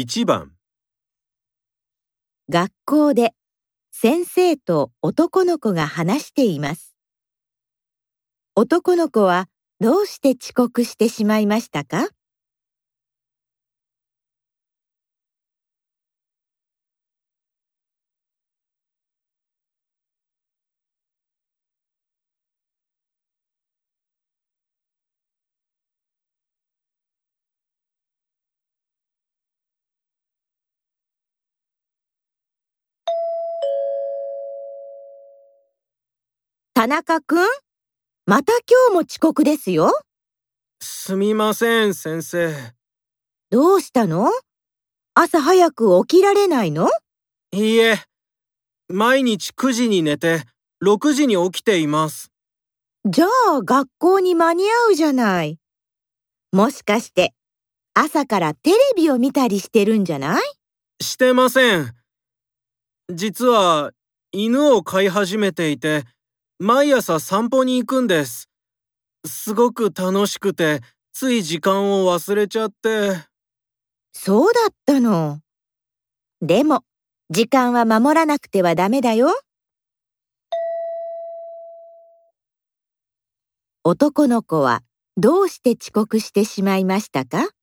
1番学校で先生と男の子が話しています。男の子はどうして遅刻してしまいましたか？田中くんまた今日も遅刻ですよ。すみません、先生。どうしたの？朝早く起きられないの？いいえ、毎日9時に寝て、6時に起きています。じゃあ学校に間に合うじゃない。もしかして朝からテレビを見たりしてるんじゃない？してません。実は、犬を飼い始めていて、毎朝散歩に行くんです。すごく楽しくて、つい時間を忘れちゃって。そうだったの。でも、時間は守らなくてはダメだよ。男の子はどうして遅刻してしまいましたか？